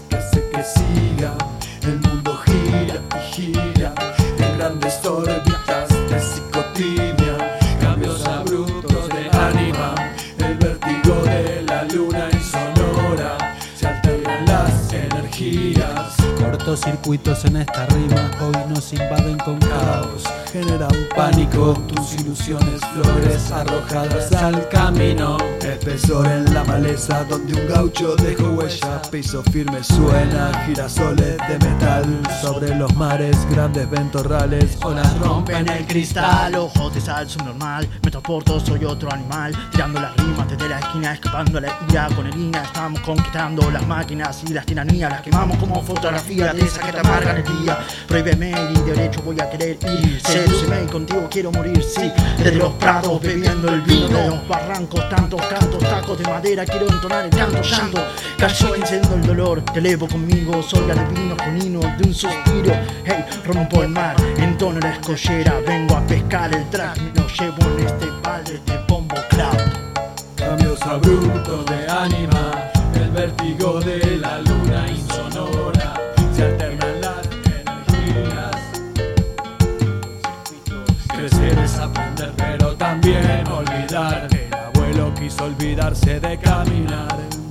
que siga. El mundo gira y gira en grandes órbitas de psicotimia, cambios abruptos de ánima, el vértigo de la luna insonora, se alternan las energías. Cortocircuitos en esta rima hoy nos invaden con caos. Generan pánico tus ilusiones, flores arrojadas al camino. Espesor en la maleza donde un gaucho dejó huella. Piso firme suena, girasoles de metal. Sobre los mares, grandes ventorrales, olas rompen el cristal. Ojos de sal subnormal, me transporto, soy otro animal. Tirando las rimas desde la esquina, escapando a la ira con herina. Estamos conquistando las máquinas y las tiranías. Las quemamos como fotografía de esa que te amargan el día. Prohíbeme y derecho voy a querer ir. Sedúceme y contigo quiero morir, sí. Desde los prados bebiendo el vino. De los barrancos, tantos cantos, tacos de madera. Quiero entonar el canto, llanto. Cayó enciendo el dolor, te elevo conmigo. Soy adivino conino de un suspiro. Hey, rompo el mar, entono la escollera. Vengo a pescar el track, lo llevo en este balde de bombo club. Cambios abruptos de ánima, el vértigo de la luna insonora, se alternan las energías. Crecer es aprender, pero también olvidar. Quiso olvidarse de caminar.